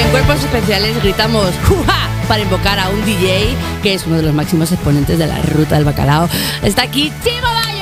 En cuerpos especiales gritamos ¡Juja! para invocar a un DJ que es uno de los máximos exponentes de la ruta del bacalao. Está aquí Chimo Bayo.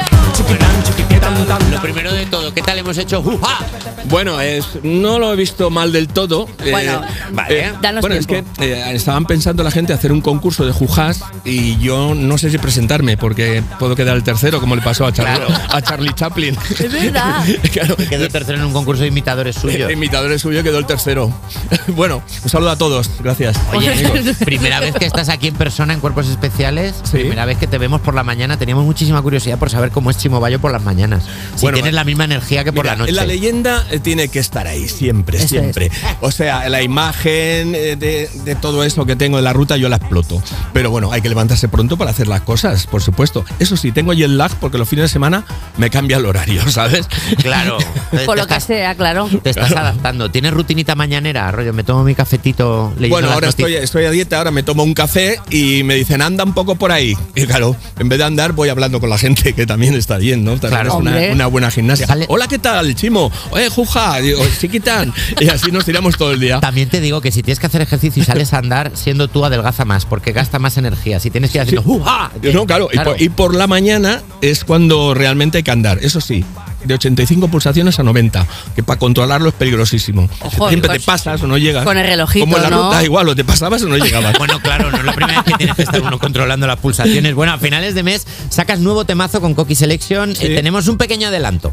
Lo primero de todo, ¿qué tal hemos hecho? ¡Juja! Bueno, es, no lo he visto mal del todo. Eh, Bueno, vale. danos bueno, tiempo. es que eh, estaban pensando la gente hacer un concurso de jujás y yo no sé si presentarme porque puedo quedar el tercero, como le pasó a, Char- Claro. a Charlie Chaplin. Es verdad. claro, Quedó tercero en un concurso de imitadores suyos. el imitador es suyo quedó el tercero. bueno, un saludo a todos. Gracias. Oye, amigos. primera vez que estás aquí en persona en Cuerpos Especiales, Sí. primera vez que te vemos por la mañana, teníamos muchísima curiosidad por saber cómo es Chimo Bayo por las mañanas. Si Bueno, tienes la misma energía que por Mira, la noche. La leyenda eh, tiene que estar ahí, siempre, Eso siempre. O sea, la imagen eh, de, de todo eso que tengo de la ruta yo la exploto. Pero bueno, hay que levantarse pronto para hacer las cosas, por supuesto. Eso sí, tengo jet lag porque los fines de semana me cambia el horario, ¿sabes? Claro. Por lo que sea, claro. Te estás adaptando. ¿Tienes rutinita mañanera? Rollo, me tomo mi cafetito leyendo Bueno, las ahora estoy, estoy a dieta, ahora me tomo un café y me dicen, anda un poco por ahí. Y claro, en vez de andar, voy hablando con la gente, que también está bien, ¿no? También Claro. es una, buena gimnasia. Hola, ¿qué tal, Chimo? Oye, Juja, digo, chiquitán. Y así nos tiramos todo el día. También te digo que si tienes que hacer ejercicio y sales a andar, siendo tú adelgaza más, porque gasta más energía. Si tienes que ir haciendo ¡Uja! No, claro, Y, por, y por la mañana es cuando realmente hay que andar. Eso sí, de 85 pulsaciones a 90, que para controlarlo es peligrosísimo. Ojo, Siempre te pasas o no llegas. con el relojito, Como en la ¿no? ruta, igual, o te pasabas o no llegabas. Bueno, claro, no es la primera vez que tienes que estar uno controlando las pulsaciones. Bueno, a finales de mes sacas nuevo temazo con Coqui Selection. Sí. Eh, tenemos un pequeño adelanto.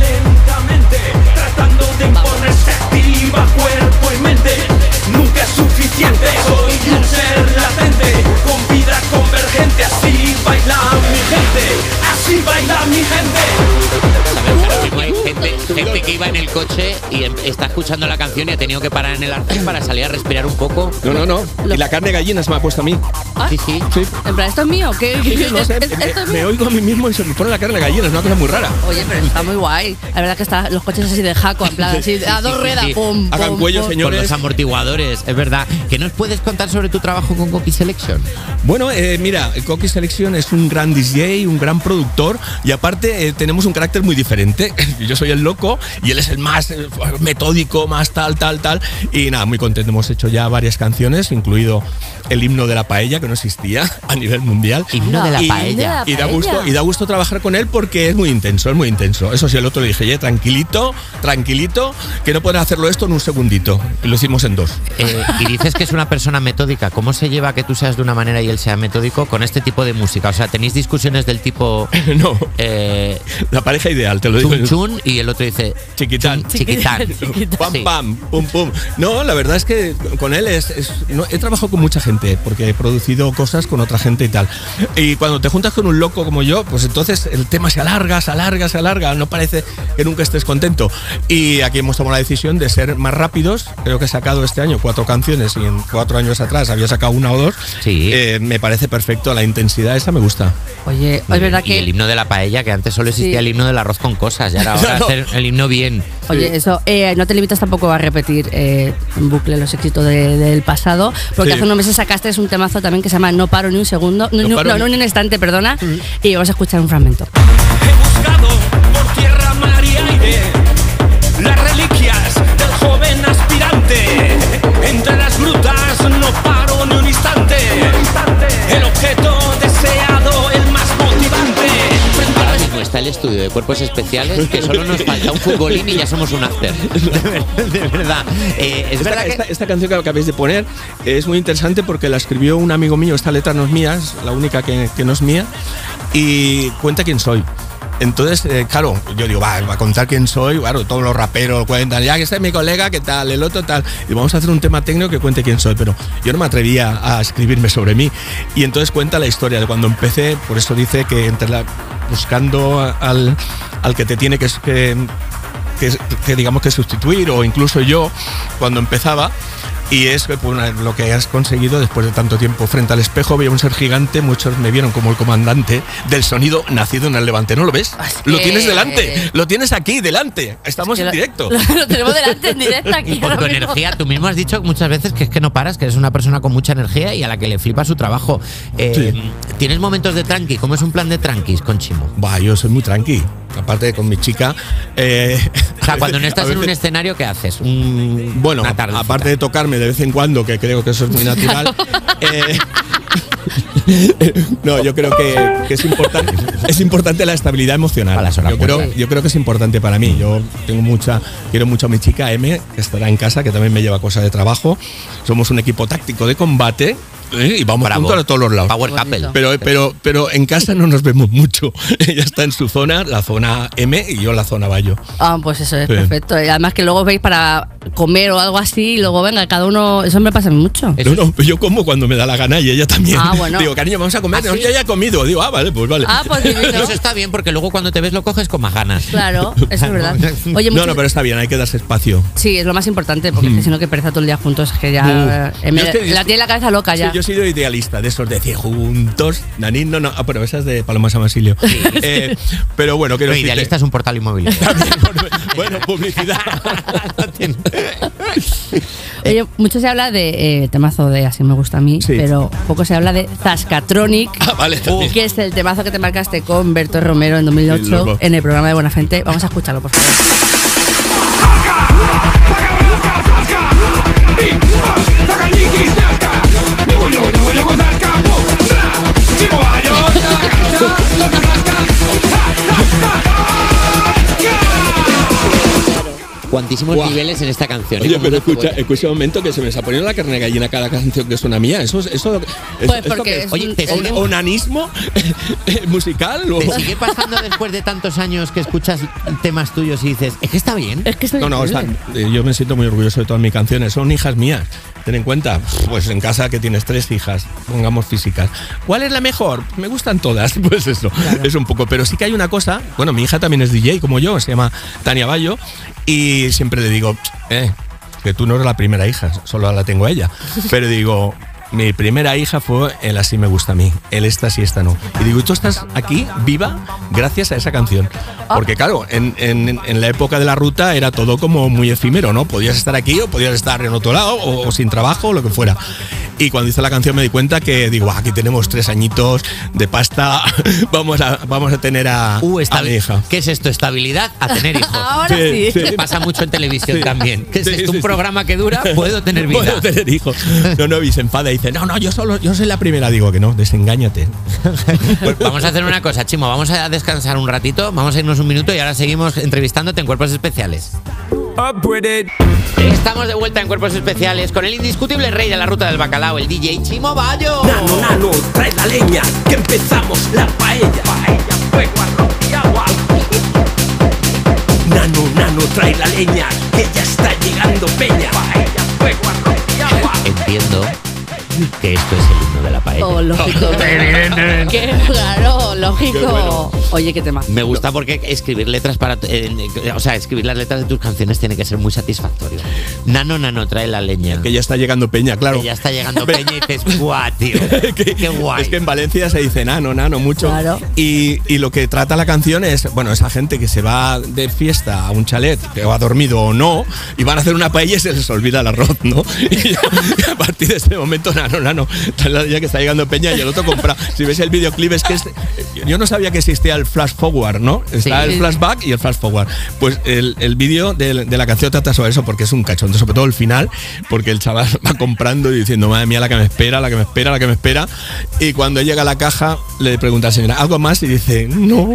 lentamente, tratando de imponerse activa cuerpo y mente. Nunca es suficiente, soy un ser latente, con vida convergente. Así baila mi gente, así baila mi gente. ¿Sabes? Ahora mismo hay gente, gente que iba en el coche y em- está escuchando la canción y ha tenido que parar en el arcén para salir a respirar un poco. No, no, no. Y la carne de gallina se me ha puesto a mí. Ah, Sí, sí. Sí. En plan, ¿esto es mío? ¿Qué? No sé, ¿Es- ¿Esto es me mío? oigo a mí mismo y se me pone la carne de gallina, es una cosa muy rara. Oye, pero está muy guay. La verdad que está los coches así de jaco, en plan, así, a dos sí, ruedas, sí. pum, Hagan pum, cuello, pum. señor. Con los Señores. amortiguadores, es verdad. ¿Qué nos puedes contar sobre tu trabajo con Coqui Selection? Bueno, eh, mira, Coqui Selection es un gran DJ, un gran productor y aparte eh, tenemos un carácter muy diferente. Yo soy el loco y él es el más eh, metódico, más tal, tal, tal. Y nada, muy contento. Hemos hecho ya varias canciones, incluido el himno de la paella, que no existía a nivel mundial. Himno de la Y- paella. Y da, gusto, y da gusto trabajar con él porque es muy intenso, es muy intenso. Eso sí, el otro le dije, "Oye, tranquilito, tranquilito, que no pueden hacerlo esto en un segundito. Y lo hicimos en dos. Eh, y dices que es una persona metódica. ¿Cómo se lleva que tú seas de una manera y él sea metódico con este tipo de música? O sea, tenéis discusiones del tipo no, eh, la pareja ideal, te lo digo. chun chun y el otro dice Chiquitán. chun, chiquitán. Pam, pam, pum, pum. No, la verdad es que con él es, es- no, he trabajado con mucha gente porque he producido cosas con otra gente y tal. Y cuando te juntas con un loco como yo, pues entonces el tema se alarga, se alarga, se alarga. No parece que nunca estés contento. Y aquí hemos tomado la decisión de ser más rápidos. Creo que he sacado este año cuatro canciones y en cuatro años atrás había sacado una o dos. Sí. Eh, me parece perfecto. La intensidad esa me gusta. Oye, es verdad Y el que. himno de la paella, que antes solo existía Sí. el himno del arroz con cosas, y ahora, ahora. Hacer el himno bien. Oye, eso, eh, no te limitas tampoco a repetir eh, en bucle los éxitos de- del pasado, porque Sí. hace unos meses sacaste un temazo también que se llama No paro ni un segundo, no, No no, paro no, ni- no, ni un instante, perdona, y vamos a escuchar un fragmento. He buscado por tierra, mar y aire las reliquias cuerpos especiales, que solo nos falta un futbolín y ya somos un after. De, ver- de verdad. Eh, es Esta, verdad que. esta- esta canción que acabáis de poner es muy interesante porque la escribió un amigo mío. Esta letra no es mía, es la única que, que no es mía. Y cuenta quién soy. Entonces, eh, claro, yo digo, va, va a contar quién soy. Claro, todos los raperos cuentan, ya que este es mi colega, ¿qué tal? El otro tal. Y vamos a hacer un tema técnico que cuente quién soy. Pero yo no me atrevía a escribirme sobre mí. Y entonces cuenta la historia de cuando empecé. Por eso dice que entre la, buscando al, al que te tiene que, que que, digamos que sustituir o incluso yo cuando empezaba Y es pues, lo que has conseguido después de tanto tiempo frente al espejo. Veía un ser gigante, muchos me vieron como el comandante del sonido nacido en el Levante. ¿No lo ves? Es Lo tienes delante, lo tienes aquí, delante. Estamos Que en lo- directo. Lo, lo tenemos delante en directo aquí. Y por tu mismo. energía, tú mismo has dicho muchas veces que es que no paras, que eres una persona con mucha energía y a la que le flipa su trabajo. Eh, Sí. ¿Tienes momentos de tranqui? ¿Cómo es un plan de tranquis con Chimo? Va, yo soy muy tranqui. Aparte de con mi chica. eh, O sea, cuando no estás en un escenario, ¿qué haces? Un- Bueno, aparte de tocarme de vez en cuando, que creo que eso es muy natural. eh, no, yo creo que, que es importante es importante la estabilidad emocional. A las horas Yo creo, yo creo que es importante para mí. Yo tengo mucha, quiero mucho a mi chica M, que estará en casa, que también me lleva cosas de trabajo. Somos un equipo táctico de combate ¿eh? y vamos Bravo. juntos a todos los lados. Power couple. Pero, pero, pero en casa no nos vemos mucho. Ella está en su zona, la zona M, y yo en la zona Bayo. Ah, pues eso es Sí. perfecto. Y además que luego veis para comer o algo así, y luego venga, cada uno. Eso me pasa mucho. No, no, yo como cuando me da la gana y ella también. Ah, bueno. Digo, cariño, vamos a comer. ¿Ah, No, yo ya he comido. Digo, ah, vale, pues vale. Ah, pues. Eso está bien porque luego cuando te ves lo coges con más ganas. Claro, eso es verdad. Oye, no, muchos- no, pero está bien, hay que darse espacio. Sí, es lo más importante, porque que si no, que pereza todo el día juntos, es que ya. Eh, me- Yo es que- la tiene la cabeza loca Sí, ya. Yo he sido idealista, de esos de decir juntos, nanín, no, no, ah, pero esa es de Paloma San Basilio. Eh, pero bueno, quiero Lo decirte- idealista es un portal inmobiliario. bueno, publicidad. Oye, mucho se habla de eh, temazo de Así me gusta a mí, Sí. pero poco se habla de Zascatronic. Ah, vale. Que es el temazo que te marcaste con Berto Romero en Sí, 2008 loco. en el programa de Buena Gente. Vamos a escucharlo, por favor. Cuantísimos niveles en esta canción. ¿eh? Oye, Como pero escucha, escucha un momento que se me está poniendo la carne de gallina cada canción que suena mía. Eso, es- eso, es- Pues ¿esto porque qué es Oye, un- te un- ¿Onanismo musical? o- ¿Te sigue pasando después de tantos años que escuchas temas tuyos y dices, es que está bien? Es que estoy No, no, están- eh, yo me siento muy orgulloso de todas mis canciones. Son hijas mías. Ten en cuenta, pues en casa que tienes tres hijas, pongamos físicas. ¿Cuál es la mejor? Me gustan todas. Pues eso, es un poco. Pero sí que hay una cosa. Bueno, mi hija también es DJ como yo, se llama Tania Bayo. Y siempre le digo, eh, que tú no eres la primera hija, solo la tengo a ella. Pero digo, mi primera hija fue el Así me gusta a mí, el esta sí, esta no. Y digo, tú estás aquí viva gracias a esa canción. Porque claro, en, en- en la época de la ruta era todo como muy efímero, ¿no? Podías estar aquí o podías estar en otro lado o, o sin trabajo o lo que fuera. Y cuando hice la canción me di cuenta que digo, "Ah, aquí tenemos tres añitos de pasta, vamos a, vamos a tener a, Uh, a mi hija. ¿Qué es esto? Estabilidad a tener hijos. Ahora Sí, sí. Pasa mucho en televisión Sí. también. ¿Qué es Sí, esto? un programa que dura, puedo tener vida. Puedo tener hijos. No, no, y se enfada dice, no, no, yo solo, yo soy la primera. Digo que no, desengáñate. Pues vamos a hacer una cosa, Chimo. Vamos a descansar un ratito, vamos a irnos un minuto y ahora seguimos entrevistándote en Cuerpos Especiales. Estamos de vuelta en Cuerpos Especiales con el indiscutible rey de la ruta del bacalao, el DJ Chimo Bayo. Nano, nano, trae la leña, que empezamos la paella. Paella, fuego, arroz y agua. Nano, nano, trae la leña, que ya está llegando peña. Paella, fuego, arroz y agua. Entiendo que esto es el himno de la paella. Oh, lógico. Qué claro, lógico. Qué bueno. Oye, qué tema. Me gusta porque escribir letras para. eh, o sea, escribir las letras de tus canciones tiene que ser muy satisfactorio. Nano, nano, trae la leña. Que ya está llegando Peña, claro. Que ya está llegando Peña y dices, ¡guau, tío! Que- ¡Qué guay! Es que en Valencia se dice nano, nano, mucho. Claro. Y, y lo que trata la canción es, bueno, esa gente que se va de fiesta a un chalet, que va dormido o no, y van a hacer una paella y se les olvida el arroz, ¿no? Y, a partir de ese momento, nano, nano, ya que está llegando Peña y el otro compra. Si ves el videoclip, es que es, yo no sabía que existía el flash forward, ¿no? Está Sí. el flashback y el flash forward. Pues el, el vídeo de, de la canción trata sobre eso, porque es un cachondo, sobre todo el final, porque el chaval va comprando y diciendo, madre mía, la que me espera, la que me espera, la que me espera. Y cuando llega a la caja, le pregunta a la señora, ¿algo más? Y dice, no,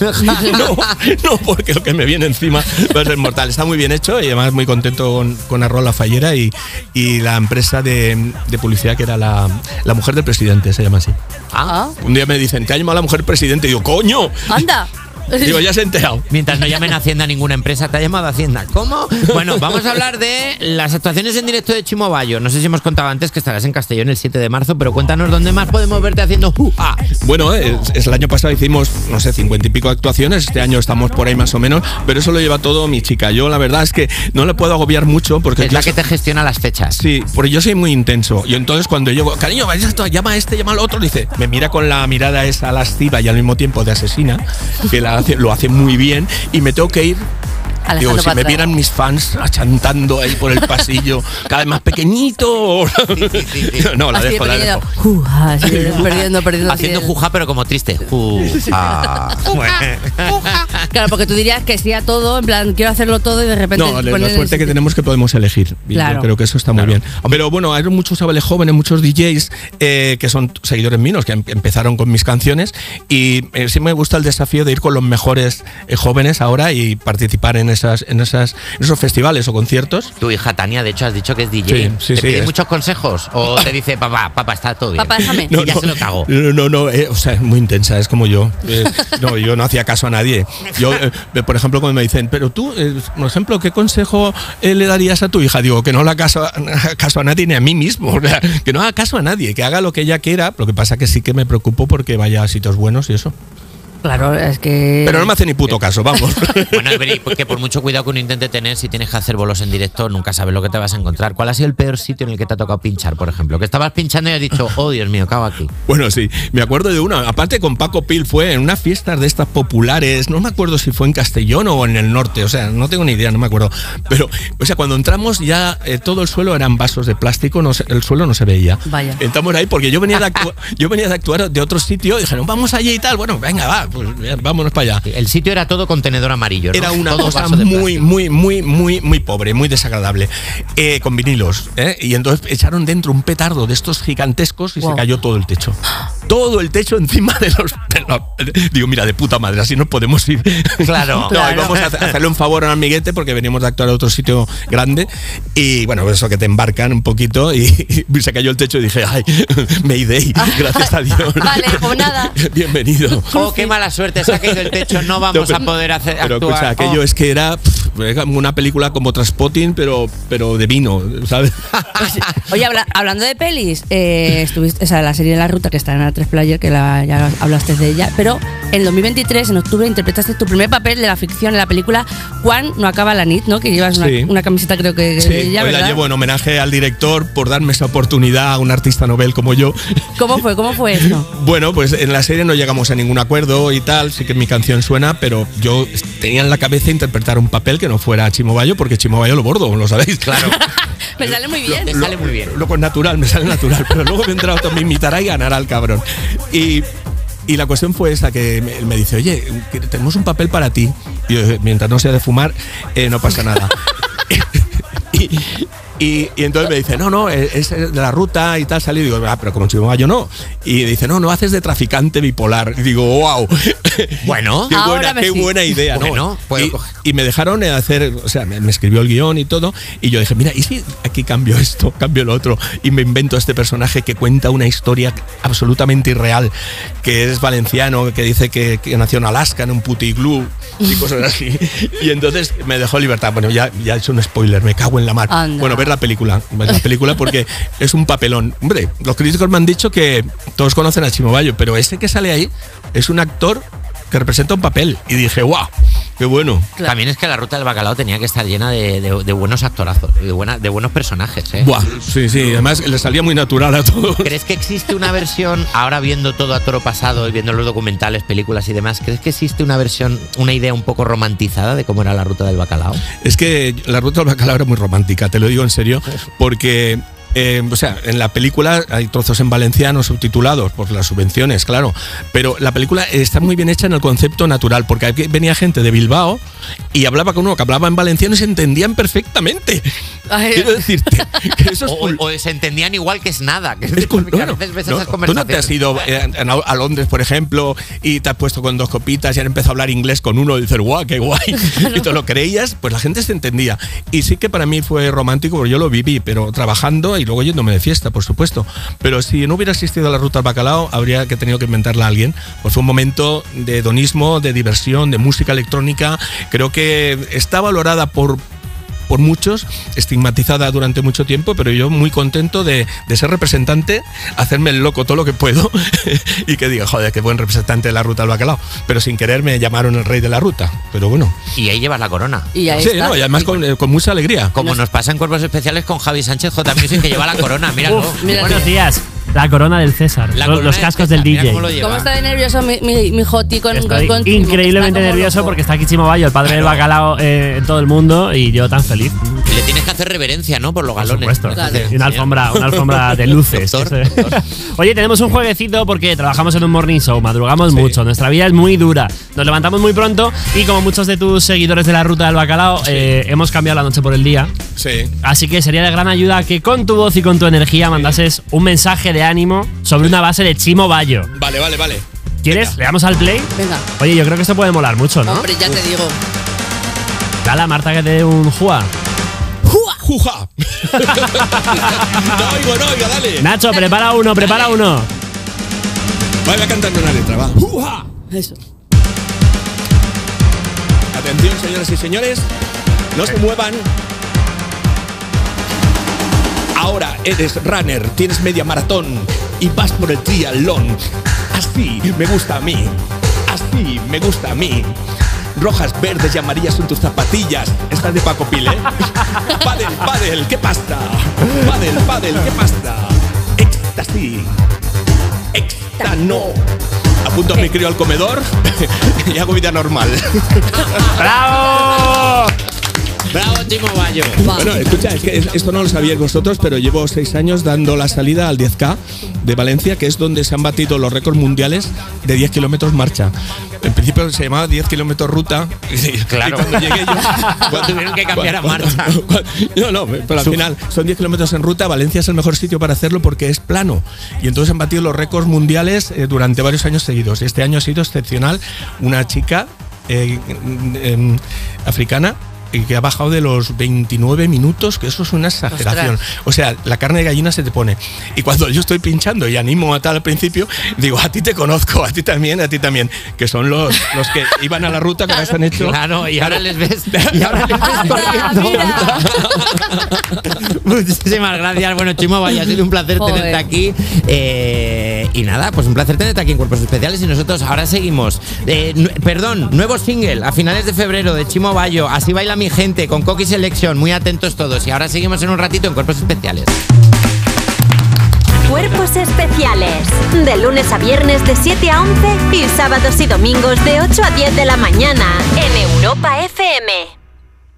no, no, porque lo que me viene encima va a ser mortal. Está muy bien hecho y además muy contento con, con Arrola Fallera y, y la empresa de, de publicidad que era la, la mujer del presidente, se llama así. Ah, Un día me dicen, te ha llamado la mujer presidente. Y digo, coño, anda. Digo, ya se ha enterado. Mientras no llamen a Hacienda a ninguna empresa, ¿te ha llamado Hacienda? ¿Cómo? Bueno, vamos a hablar de las actuaciones en directo de Chimo Bayo. No sé si hemos contado antes que estarás en Castellón el 7 de marzo, pero cuéntanos dónde más podemos verte haciendo ¡Juja! Bueno, es, es el año pasado hicimos, no sé, cincuenta y pico actuaciones. Este año estamos por ahí más o menos, pero eso lo lleva todo mi chica. Yo la verdad es que no le puedo agobiar mucho porque Es yo la que te gestiona las fechas. Sí, porque yo soy muy intenso. Y entonces cuando llego, cariño, vaya esto, llama a este, llama al otro, dice, me mira con la mirada esa lasciva y al mismo tiempo de asesina, que la lo hace muy bien, y me tengo que ir. Digo, si me vieran mis fans achantando ahí por el pasillo, cada vez más pequeñito. No, la Así de dejo, la dejo. juja, perdiendo, perdiendo. Haciendo juja, pero como triste. Juja. Bueno. Claro, porque tú dirías que sí a todo, en plan, quiero hacerlo todo y de repente. No, la suerte que tenemos que podemos elegir. Claro. Yo creo que eso está muy bien. Pero bueno, hay muchos chavales jóvenes, muchos DJs eh, que son seguidores míos, que em- empezaron con mis canciones. Y eh, sí me gusta el desafío de ir con los mejores eh, jóvenes ahora y participar en, esas, en, esas, en esos festivales o conciertos. Tu hija Tania, de hecho, has dicho que es DJ. Sí, sí, ¿Te sí, pide es- muchos consejos? ¿O te dice, papá, papá, está todo bien? Papá, déjame. Y ya se lo cago. No, no, no, eh, o sea, es muy intensa, es como yo. Eh, no, yo no hacía caso a nadie. Yo, eh, por ejemplo, cuando me dicen, pero tú, eh, por ejemplo, ¿qué consejo eh, le darías a tu hija? Digo, que no le haga caso, a- caso a nadie ni a mí mismo. o sea, que no haga caso a nadie, que haga lo que ella quiera. Lo que pasa que sí que me preocupo porque vaya a sitios buenos y eso. Claro, es que. Pero no me hace ni puto caso, vamos. Bueno, que por mucho cuidado que uno intente tener, si tienes que hacer bolos en directo, nunca sabes lo que te vas a encontrar. ¿Cuál ha sido el peor sitio en el que te ha tocado pinchar, por ejemplo? Que estabas pinchando y has dicho, oh Dios mío, cago aquí. Bueno, sí, me acuerdo de una. Aparte con Paco Pil fue en unas fiestas de estas populares. No me acuerdo si fue en Castellón o en el norte. O sea, no tengo ni idea, no me acuerdo. Pero, o sea, cuando entramos ya eh, todo el suelo eran vasos de plástico, no se- el suelo no se veía. Vaya. Entramos ahí porque yo venía de, actu- yo venía de actuar de otro sitio. Y dijeron, vamos allí y tal. Bueno, venga, va, pues bien, vámonos para allá. El sitio era todo contenedor amarillo, ¿no? Era una Todo cosa muy, muy, muy, muy, muy pobre, muy desagradable. Eh, con vinilos. ¿eh? Y entonces echaron dentro un petardo de estos gigantescos y Wow. se cayó todo el techo. Todo el techo encima de los. de los- digo, mira, de puta madre, así nos podemos ir. Claro. No, Claro. y vamos a hacer- hacerle un favor a un amiguete porque veníamos de actuar a otro sitio grande. Y bueno, eso que te embarcan un poquito. Y, y se cayó el techo y dije, ay, Mayday, gracias a Dios. Vale, pues nada. Bienvenido. Oh, qué mala suerte, se ha caído el techo, no vamos No, pero- a poder hacer Pero actuar. escucha, aquello Oh. es que era, pff, una película como Transpotting, pero, pero de vino, ¿sabes? Oye, habla- hablando de pelis, eh, estuviste, o sea, la serie de la ruta que está en A3 Player, que la- ya hablaste de ella, pero en 2023, en octubre, interpretaste tu primer papel de la ficción en la película Juan no acaba la nit, ¿no? Que llevas una, Sí. una camiseta, creo que Sí, de ella, hoy la llevo en homenaje al director por darme esa oportunidad a un artista novel como yo. ¿Cómo fue? ¿Cómo fue eso? Bueno, pues en la serie no llegamos a ningún acuerdo y tal, sí que mi canción suena, pero yo tenía en la cabeza interpretar un papel que no fuera Chimo Bayo, porque Chimo Bayo lo bordo, lo sabéis. Claro. Me sale muy bien. Te sale muy bien. Loco, es natural, me sale natural, pero luego vendrá otro, me imitará y ganará el cabrón. Y, y la cuestión fue esa, que me, me dice, oye, tenemos un papel para ti. Y yo, mientras no sea de fumar, eh, no pasa nada. y, y- y entonces me dice, no, no, es de la ruta y tal, salí. Y digo, ah, pero como Chimo Bayo no. Y dice, no, no, haces de traficante bipolar. Y digo, wow. Bueno. qué, buena, me qué sí. buena idea, y, me dejaron eh, hacer, o sea, me, me escribió el guion y todo, y yo dije, mira, ¿y si aquí cambio esto, cambio lo otro, y me invento este personaje que cuenta una historia absolutamente irreal, que es valenciano, que dice que, que nació en Alaska, en un putiglu, y cosas así. Y entonces me dejó libertad. Bueno, ya, ya he hecho un spoiler, me cago en la mar. Anda. Bueno, ver la película, la película porque es un papelón. Hombre, los críticos me han dicho que todos conocen a Chimo Bayo, pero ese que sale ahí es un actor que representa un papel. Y dije, wow, qué bueno. También es que la ruta del bacalao tenía que estar llena de, de- de buenos actorazos, de, buena- de buenos personajes, ¿eh? Buah, sí, sí, además le salía muy natural a todo. ¿Crees que existe una versión, ahora viendo todo a toro pasado y viendo los documentales, películas y demás, ¿crees que existe una versión, una idea un poco romantizada de cómo era la ruta del bacalao? Es que la ruta del bacalao era muy romántica, te lo digo en serio, porque. Eh, o sea, en la película hay trozos en valenciano subtitulados por las subvenciones, claro, pero la película está muy bien hecha en el concepto natural, porque aquí venía gente de Bilbao y hablaba con uno que hablaba en valenciano y se entendían perfectamente. Ay. Quiero decirte que eso es O, o- se entendían igual que es nada. Que, Es cul- veces ves no, esas tú no te has ido eh, a, a Londres, por ejemplo, y te has puesto con dos copitas y han empezado a hablar inglés con uno y dices, guau, qué guay. y te lo creías, pues la gente se entendía. Y sí que para mí fue romántico porque yo lo viví, pero trabajando y luego yéndome de fiesta, por supuesto. Pero si no hubiera existido la ruta al bacalao, habría que tenido que inventarla alguien. Pues fue un momento de hedonismo, de diversión, de música electrónica. Creo que está valorada por por muchos, estigmatizada durante mucho tiempo, pero yo muy contento de, de ser representante, hacerme el loco todo lo que puedo y que diga, joder, qué buen representante de la ruta al bacalao. Pero sin querer me llamaron el rey de la ruta. Pero bueno. Y ahí llevas la corona. Y ahí Sí, está. no, y además con, eh, con mucha alegría. Como nos pasa en cuerpos especiales con Javi Sánchez J. Music que lleva la corona, míralo. Uf, mira, buenos días. La corona del César. La Los- cascos César, del DJ. cómo lo lleva. ¿Cómo está de nervioso mi, mi, mi Joti con, Estoy con como nervioso loco. porque está aquí Chimo Bayo, el padre del bacalao eh, en todo el mundo, y yo tan feliz. Tienes que hacer reverencia, ¿no? Por los Por galones. supuesto. Claro. Y una alfombra, una alfombra de luces. Doctor, doctor. Oye, tenemos un jueguecito porque trabajamos en un morning show, madrugamos mucho, nuestra vida es muy dura, nos levantamos muy pronto y como muchos de tus seguidores de la ruta del bacalao, eh, hemos cambiado la noche por el día. Sí. Así que sería de gran ayuda que con tu voz y con tu energía mandases un mensaje de ánimo sobre una base de Chimo Bayo. Vale, vale, vale. ¿Quieres? ¿Le damos al play? Venga, Oye, yo creo que esto puede molar mucho, ¿no? hombre, ya te digo. Dale a Marta que te dé un jua. ¡Juja! no oigo, no oigo, dale. Nacho, prepara uno, prepara uno. Vaya cantando una letra, va. ¡Juja! Eso. Atención, señoras y señores. No se muevan. Ahora eres runner, tienes media maratón y vas por el triatlón. Así me gusta a mí. Así me gusta a mí. Rojas, verdes y amarillas son tus zapatillas. Estás de Paco Pile. Padel, padel, ¿qué pasa? Padel, padel, ¿qué pasa? Éxtasis. Exta no. Apunto a mi crío al comedor y hago vida normal. ¡Bravo! Bravo, Chimo Bayo. Bueno, escucha, es que es- esto no lo sabíais vosotros, pero llevo seis años dando la salida al 10K de Valencia, que es donde se han batido los récords mundiales de 10 kilómetros marcha. En principio se llamaba 10 kilómetros ruta. y- Claro. Y cuando llegué yo. Cuando tuvieron que cambiar a marcha. no, no, pero al final son 10 kilómetros en ruta. Valencia es el mejor sitio para hacerlo porque es plano. Y entonces han batido los récords mundiales eh, durante varios años seguidos. Y este año ha sido excepcional. Una chica eh, em, africana y que ha bajado de los 29 minutos, que eso es una exageración. Ostras. O sea, la carne de gallina se te pone. Y cuando yo estoy pinchando y animo a tal al principio, digo, a ti te conozco, a ti también, a ti también, que son los, los que iban a la ruta que ahora se han hecho. Claro, y ahora les ves, y ahora les ves corriendo. Muchísimas gracias. Bueno, Chimo, vaya, ha sido un placer Joder. tenerte aquí. Eh, y nada, pues un placer tenerte aquí en Cuerpos Especiales. Y nosotros ahora seguimos. Eh, perdón, nuevo single a finales de febrero de Chimo Bayo. Así baila mi gente con Coqui Selection. Muy atentos todos. Y ahora seguimos en un ratito en Cuerpos Especiales. Cuerpos especiales. De lunes a viernes de 7 a 11 y sábados y domingos de 8 a 10 de la mañana en Europa FM.